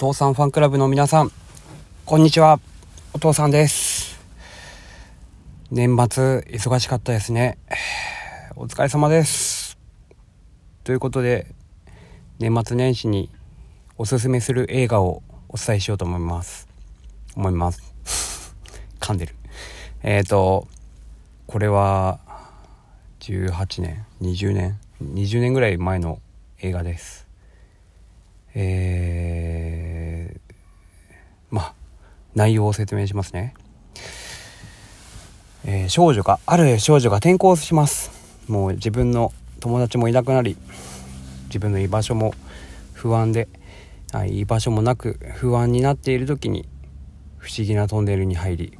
父さんファンクラブの皆さん、こんにちは。お父さんです。年末、忙しかったですね。お疲れ様です。ということで、年末年始におすすめする映画をお伝えしようと思います。思います。噛んでる。えっ、ー、と、これは、18年、20年、20年ぐらい前の映画です。えー、まあ内容を説明しますね、えー、少女がある少女が転校します。もう自分の友達もいなくなり自分の居場所も不安で居場所もなく不安になっている時に不思議なトンネルに入り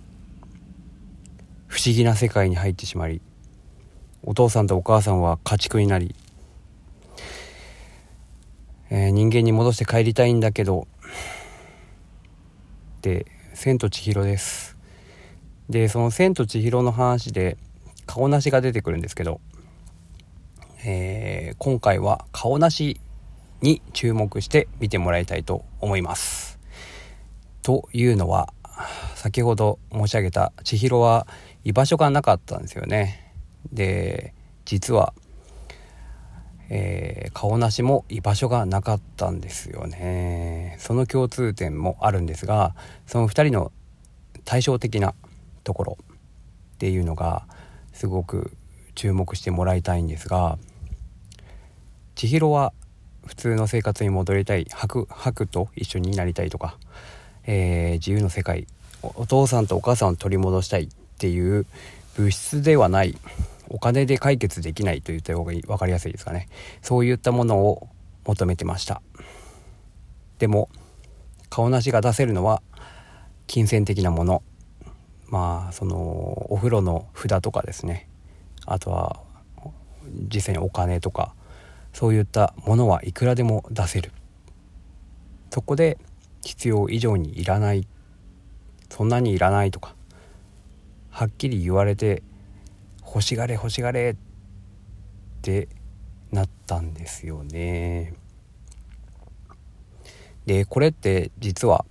不思議な世界に入ってしまいお父さんとお母さんは家畜になりえー、人間に戻して帰りたいんだけどで「千と千尋」です。でその「千と千尋」の話で顔なしが出てくるんですけど、えー、今回は顔なしに注目して見てもらいたいと思います。というのは先ほど申し上げた千尋は居場所がなかったんですよね。で実はえー、顔なしも居場所がなかったんですよね。その共通点もあるんですがその2人の対照的なところっていうのがすごく注目してもらいたいんですが千尋は普通の生活に戻りたい。白白と一緒になりたいとか、えー、自由の世界お父さんとお母さんを取り戻したいっていう物質ではない。お金で解決できないと言った方が分かりやすいですかね。そういったものを求めてました。でも顔なしが出せるのは金銭的なもの。まあそのお風呂の札とかですね。あとは実際にお金とか。そういったものはいくらでも出せる。そこで必要以上にいらない。そんなにいらないとか。はっきり言われて欲しがれ欲しがれってなったんですよね。でこれって実は、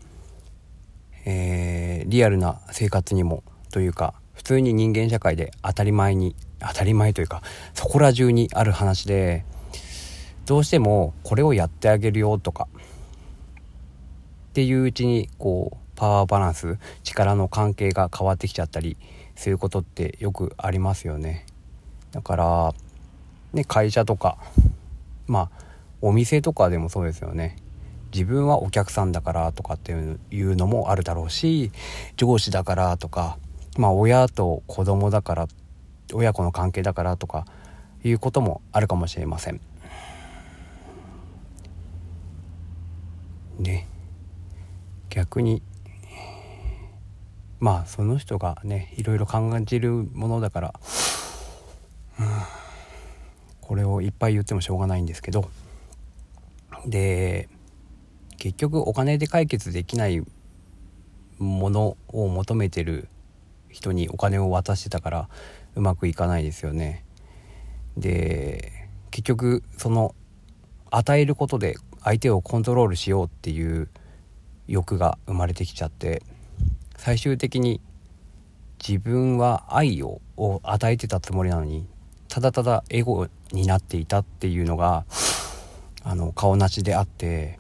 えー、リアルな生活にもというか普通に人間社会で当たり前に当たり前というかそこら中にある話でどうしてもこれをやってあげるよとかっていううちにこうパワーバランス力の関係が変わってきちゃったりすることってよくありますよね。だからね会社とかまあお店とかでもそうですよね。自分はお客さんだからとかっていうのもあるだろうし上司だからとかまあ親と子供だから親子の関係だからとかいうこともあるかもしれません。ね。逆にまあその人がねいろいろ感じるものだから、うん、これをいっぱい言ってもしょうがないんですけどで結局お金で解決できないものを求めてる人にお金を渡してたからうまくいかないですよね。で結局その与えることで相手をコントロールしようっていう欲が生まれてきちゃって最終的に自分は愛をを与えてたつもりなのにただただエゴになっていたっていうのがあの顔なしであって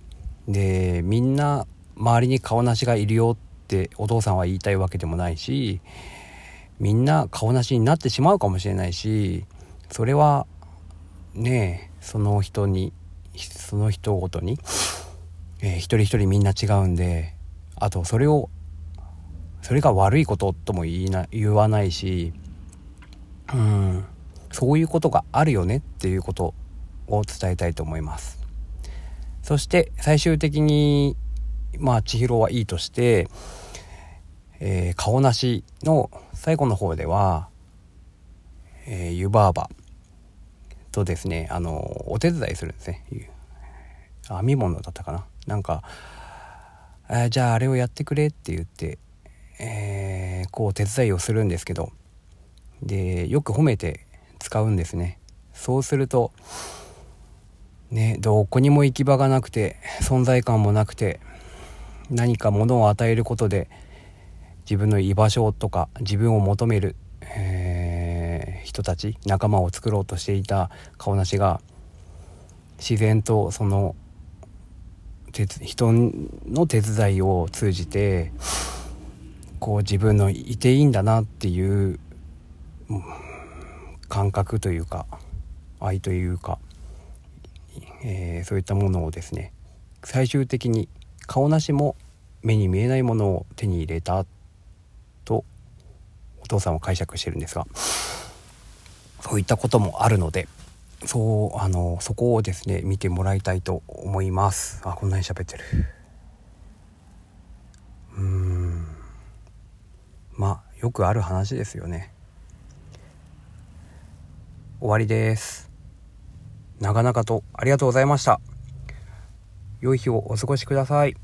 でみんな周りに顔なしがいるよってお父さんは言いたいわけでもないしみんな顔なしになってしまうかもしれないしそれはねその人にその人ごとに、えー、一人一人みんな違うんであとそれをそれが悪いこととも言いな言わないしうんそういうことがあるよねっていうことを伝えたいと思います。そして最終的にまあ千尋はいいとして、えー、顔なしの最後の方では、えー、湯婆婆とですねあのお手伝いするんですね。編み物だったかな。なんか、えー、じゃああれをやってくれって言ってえー、こう手伝いをするんですけどでよく褒めて使うんですね。そうするとねどこにも行き場がなくて存在感もなくて何か物を与えることで自分の居場所とか自分を求める、えー、人たち仲間を作ろうとしていた顔なしが自然とその人の手伝いを通じてこう自分のいていいんだなっていう感覚というか愛というか、えー、そういったものをですね最終的に顔なしも目に見えないものを手に入れたとお父さんは解釈してるんですがそういったこともあるのでそうあのそこをですね見てもらいたいと思います。あこんなに喋ってる。うん。よくある話ですよね。終わりです。長々とありがとうございました。良い日をお過ごしください。